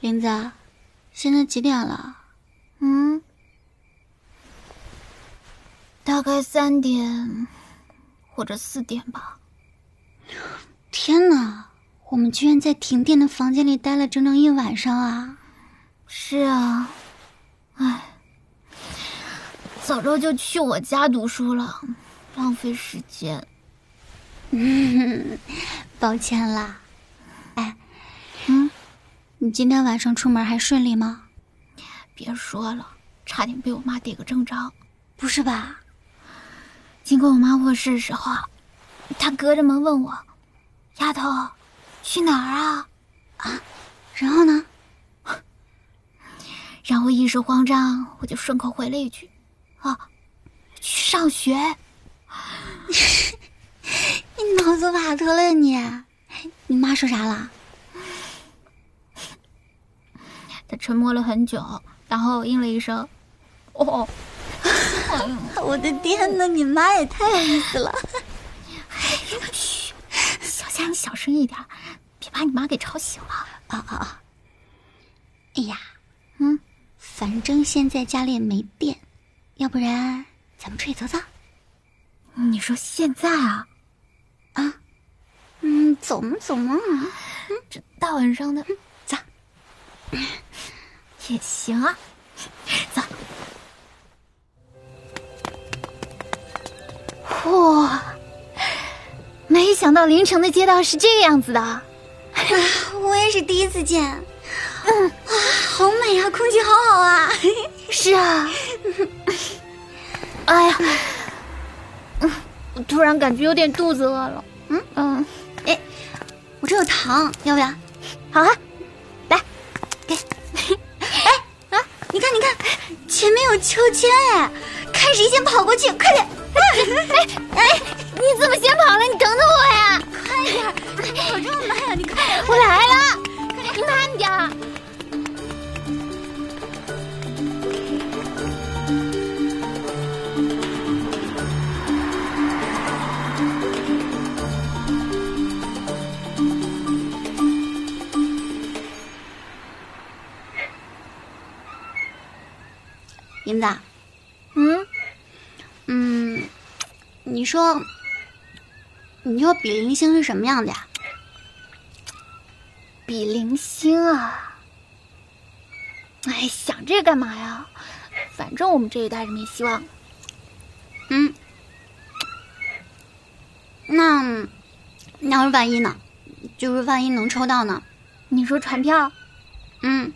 林子，现在几点了？嗯，大概三点或者四点吧。天哪，我们居然在停电的房间里待了整整一晚上啊！是啊，唉，早知道就去我家读书了，浪费时间。嗯，抱歉啦。你今天晚上出门还顺利吗？别说了，差点被我妈逮个正着。不是吧？经过我妈卧室的时候，她隔着门问我：“丫头，去哪儿啊？”啊，然后呢？然后一时慌张，我就顺口回了一句：“啊，去上学。” 你脑子瓦特了你？你妈说啥了？她沉默了很久，然后应了一声：“哦。”我的天哪，你妈也太有意思了！嘘，小夏，你小声一点，别把你妈给吵醒了。啊啊啊！哎呀，嗯，反正现在家里也没电，要不然咱们出去走走？你说现在啊？啊？嗯，走嘛走嘛。嗯，这大晚上的，走。也行啊，走。哇，没想到临城的街道是这个样子的，啊，我也是第一次见。嗯，哇，好美啊，空气好好啊。是啊。哎呀，嗯，我突然感觉有点肚子饿了。嗯嗯，哎，我这有糖，要不要？好啊，前面有秋千哎，看谁先跑过去，快点。哎哎，你怎么先跑了？你等等我呀！快点，跑这么慢呀？你快点！我来你说，你说比邻星是什么样的呀？比邻星啊！哎，想这个干嘛呀？反正我们这一代是没希望。嗯，那要是万一呢？就是万一能抽到呢？你说船票？嗯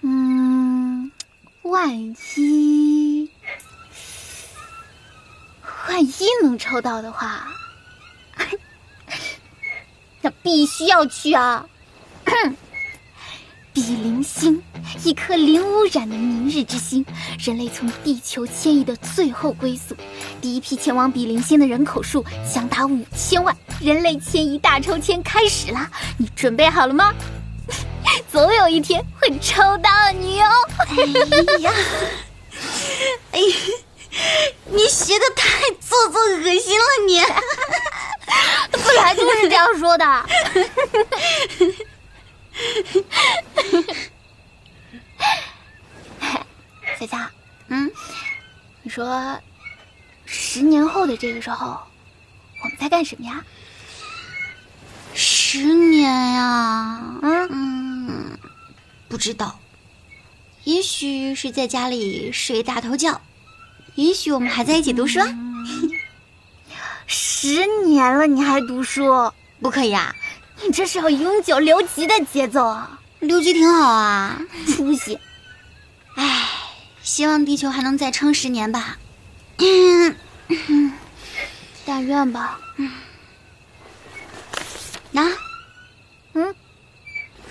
嗯，万一。万一能抽到的话，那必须要去啊！比邻星，一颗零污染的明日之星，人类从地球迁移的最后归宿。第一批前往比邻星的人口数将达五千万，人类迁移大抽签开始啦！你准备好了吗？总有一天会抽到你哦！哎呀，哎。你学的太做作恶心了，你 本来就是这样说的。小佳，嗯，你说十年后的这个时候，我们在干什么呀？十年呀，嗯嗯，不知道，也许是在家里睡大头觉。也许我们还在一起读书，十年了你还读书？不可以啊！你这是要永久留级的节奏啊！留级挺好啊，出息！唉，希望地球还能再撑十年吧。但愿吧。拿，嗯，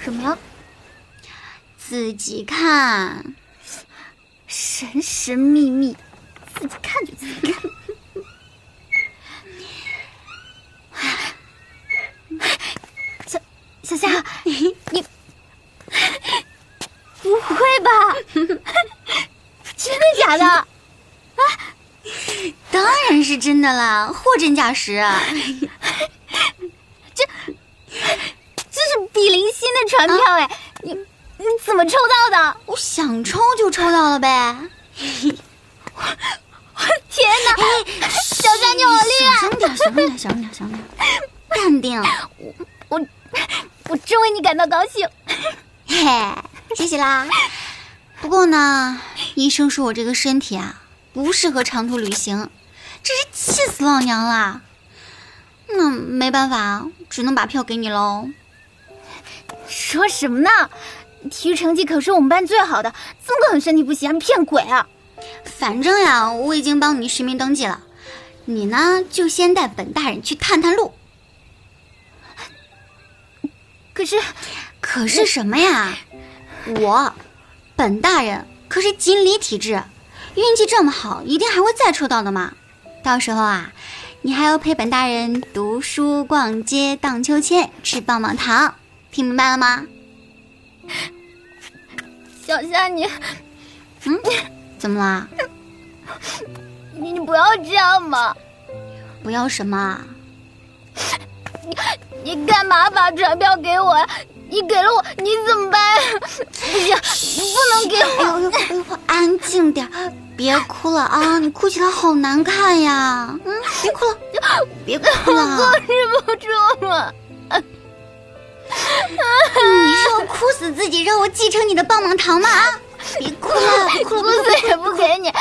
什么呀？自己看，神神秘秘。自己看就自己看。小小夏，你你不会吧？真的假的？啊？当然是真的啦，货真价实啊。这这是比邻星的船票哎！你你怎么抽到的？我想抽就抽到了呗。天哪！小夏你好厉害！小声点，小声点，小声点，小声点，淡定。我我我真为你感到高兴。嘿，谢谢啦。不过呢，医生说我这个身体啊不适合长途旅行，真是气死老娘了。那没办法，只能把票给你喽。说什么呢？体育成绩可是我们班最好的，怎么可能身体不行？还骗鬼啊！反正呀，我已经帮你实名登记了，你呢就先带本大人去探探路。可是，可是什么呀？我，本大人可是锦鲤体质，运气这么好，一定还会再抽到的嘛。到时候啊，你还要陪本大人读书、逛街、荡秋千、吃棒棒糖，听明白了吗？小夏，你，嗯，怎么啦？你你不要这样嘛！不要什么？你你干嘛把船票给我？你给了我，你怎么办？不行，你不能给我！哎呦哎呦，安静点，别哭了啊！你哭起来好难看呀！嗯，别哭了，别哭了，我控制不住了。你是要哭死自己，让我继承你的棒棒糖吗？啊！别哭了，哭死也不给你，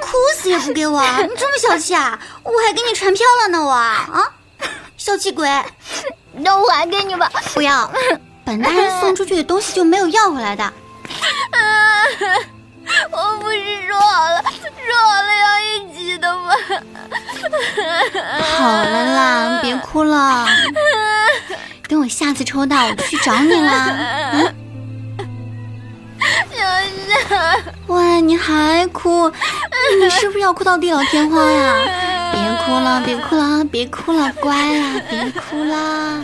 哭死也不给我！你这么小气啊！我还给你传票了呢，我啊，小气鬼！那我还给你吧。不要，本大人送出去的东西就没有要回来的。我不是说好了，说好了要一起的吗？好了啦，别哭了。等我下次抽到，我就去找你啦。嗯。喂，你还哭？你是不是要哭到地老天荒呀？别哭了，别哭了，别哭了，乖啦，别哭了，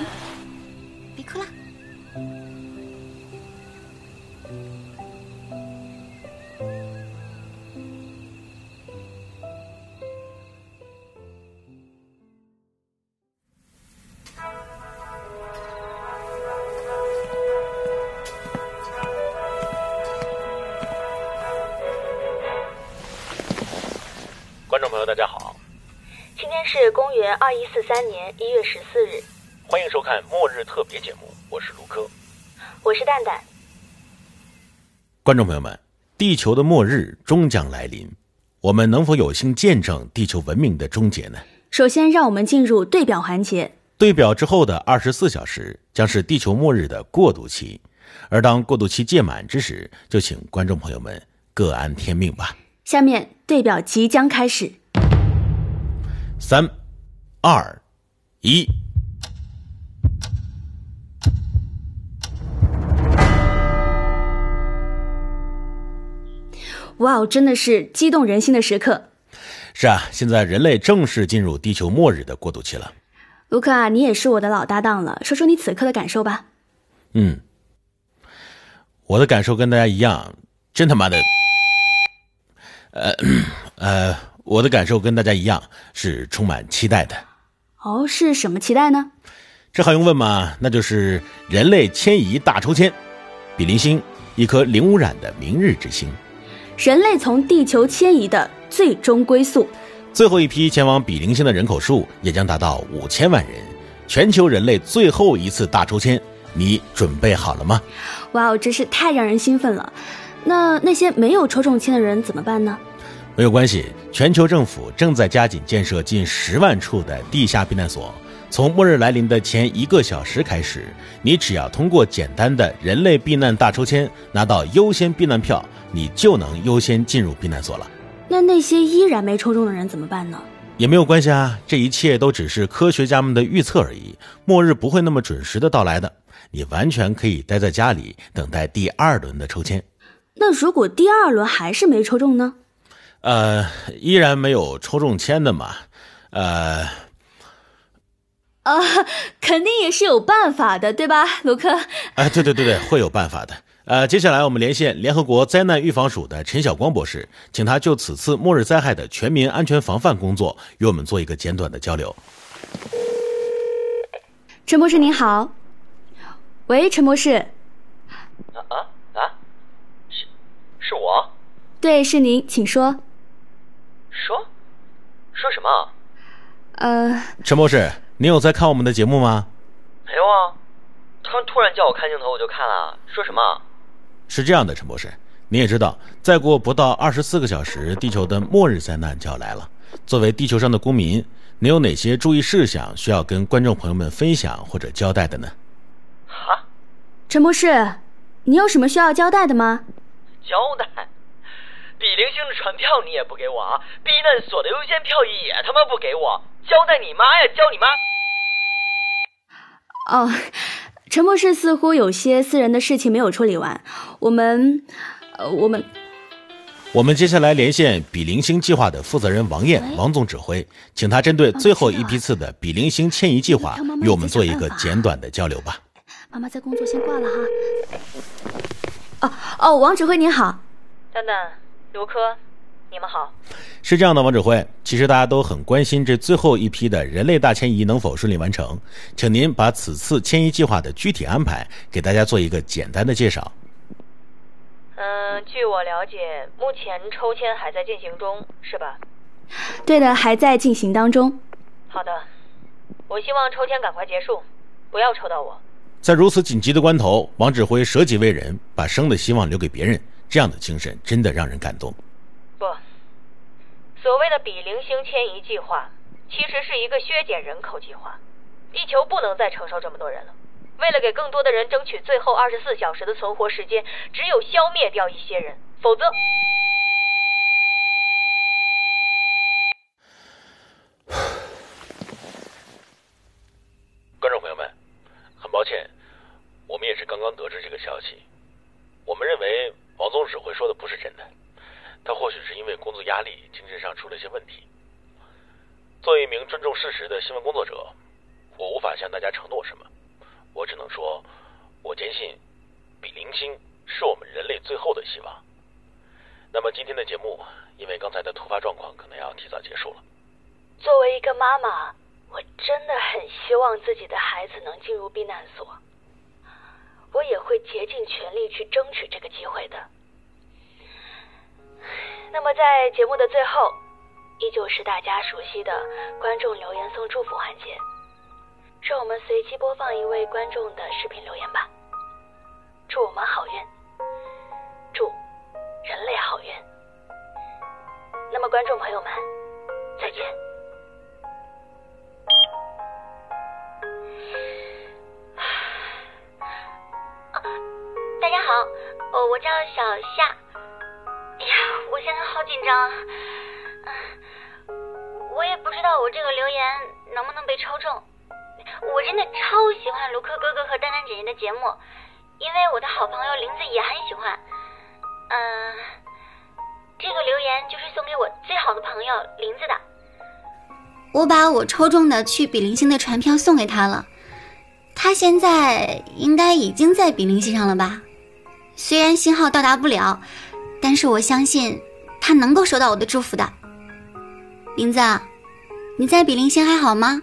众朋友，大家好，今天是公元二一四三年一月十四日，欢迎收看末日特别节目，我是卢科，我是蛋蛋。观众朋友们，地球的末日终将来临，我们能否有幸见证地球文明的终结呢？首先，让我们进入对表环节。对表之后的二十四小时将是地球末日的过渡期，而当过渡期届满之时，就请观众朋友们各安天命吧。下面对表即将开始，三、二、一。哇哦，真的是激动人心的时刻。是啊，现在人类正式进入地球末日的过渡期了。卢克啊，你也是我的老搭档了，说说你此刻的感受吧。嗯，我的感受跟大家一样，真他妈的。呃，呃，我的感受跟大家一样，是充满期待的。哦，是什么期待呢？这还用问吗？那就是人类迁移大抽签，比邻星，一颗零污染的明日之星。人类从地球迁移的最终归宿，最后一批前往比邻星的人口数也将达到五千万人。全球人类最后一次大抽签，你准备好了吗？哇哦，真是太让人兴奋了。那那些没有抽中签的人怎么办呢？没有关系，全球政府正在加紧建设近十万处的地下避难所。从末日来临的前一个小时开始，你只要通过简单的人类避难大抽签拿到优先避难票，你就能优先进入避难所了。那那些依然没抽中的人怎么办呢？也没有关系啊，这一切都只是科学家们的预测而已。末日不会那么准时的到来的，你完全可以待在家里等待第二轮的抽签。那如果第二轮还是没抽中呢？呃，依然没有抽中签的嘛，呃，啊，肯定也是有办法的，对吧，卢克？哎，对对对对，会有办法的。呃，接下来我们连线联合国灾难预防署的陈晓光博士，请他就此次末日灾害的全民安全防范工作与我们做一个简短的交流。陈博士您好，喂，陈博士。啊啊啊！是，是我。对，是您，请说。说，说什么？呃，陈博士，您有在看我们的节目吗？没有啊，他们突然叫我看镜头，我就看了。说什么？是这样的，陈博士，你也知道，再过不到二十四个小时，地球的末日灾难就要来了。作为地球上的公民，你有哪些注意事项需要跟观众朋友们分享或者交代的呢？哈？陈博士，你有什么需要交代的吗？交代？比邻星的船票你也不给我啊！避难所的优先票也他妈不给我！交代你妈呀！交你妈！哦，陈博士似乎有些私人的事情没有处理完，我们，呃，我们，我们接下来连线比邻星计划的负责人王燕，王总指挥，请他针对最后一批次的比邻星迁移计划，与我们做一个简短的交流吧。妈妈在工作，先挂了哈。哦哦，王指挥您好，丹丹。卢科，你们好。是这样的，王指挥，其实大家都很关心这最后一批的人类大迁移能否顺利完成，请您把此次迁移计划的具体安排给大家做一个简单的介绍。嗯，据我了解，目前抽签还在进行中，是吧？对的，还在进行当中。好的，我希望抽签赶快结束，不要抽到我。在如此紧急的关头，王指挥舍己为人，把生的希望留给别人。这样的精神真的让人感动。不，所谓的比邻星迁移计划，其实是一个削减人口计划。地球不能再承受这么多人了。为了给更多的人争取最后二十四小时的存活时间，只有消灭掉一些人，否则。观众朋友们，很抱歉，我们也是刚刚得知这个消息。我们认为。王总指挥说的不是真的，他或许是因为工作压力，精神上出了一些问题。作为一名尊重事实的新闻工作者，我无法向大家承诺什么，我只能说，我坚信比邻星是我们人类最后的希望。那么今天的节目，因为刚才的突发状况，可能要提早结束了。作为一个妈妈，我真的很希望自己的孩子能进入避难所。我也会竭尽全力去争取这个机会的。那么，在节目的最后，依旧是大家熟悉的观众留言送祝福环节，让我们随机播放一位观众的视频留言吧。祝我们好运，祝人类好运。那么，观众朋友们，再见。大家好，我叫小夏。哎呀，我现在好紧张。嗯，我也不知道我这个留言能不能被抽中。我真的超喜欢卢克哥哥和丹丹姐姐的节目，因为我的好朋友林子也很喜欢。嗯，这个留言就是送给我最好的朋友林子的。我把我抽中的去比邻星的船票送给他了，他现在应该已经在比邻星上了吧？虽然信号到达不了，但是我相信他能够收到我的祝福的。林子，你在比邻星还好吗？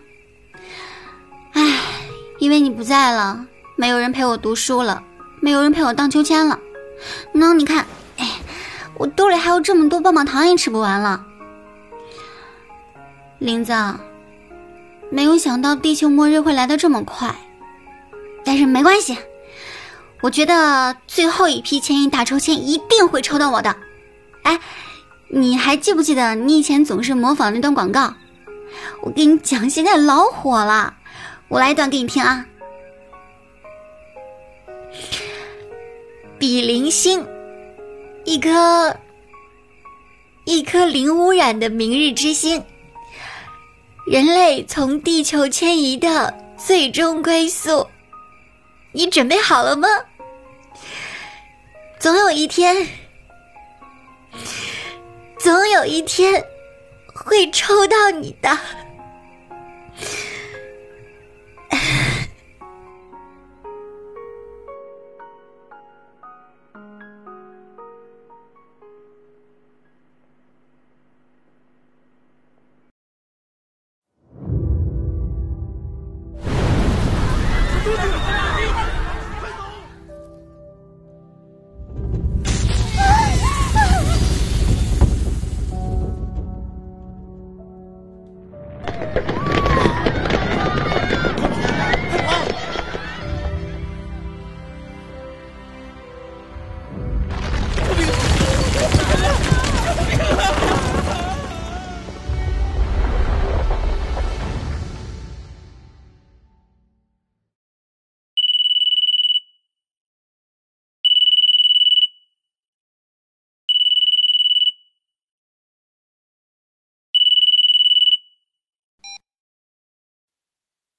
唉，因为你不在了，没有人陪我读书了，没有人陪我荡秋千了。喏，你看，哎，我兜里还有这么多棒棒糖也吃不完了。林子，没有想到地球末日会来的这么快，但是没关系。我觉得最后一批千亿大抽签一定会抽到我的。哎，你还记不记得你以前总是模仿那段广告？我跟你讲，现在老火了。我来一段给你听啊。比邻星，一颗一颗零污染的明日之星，人类从地球迁移的最终归宿。你准备好了吗？总有一天，总有一天会抽到你的。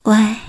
喂。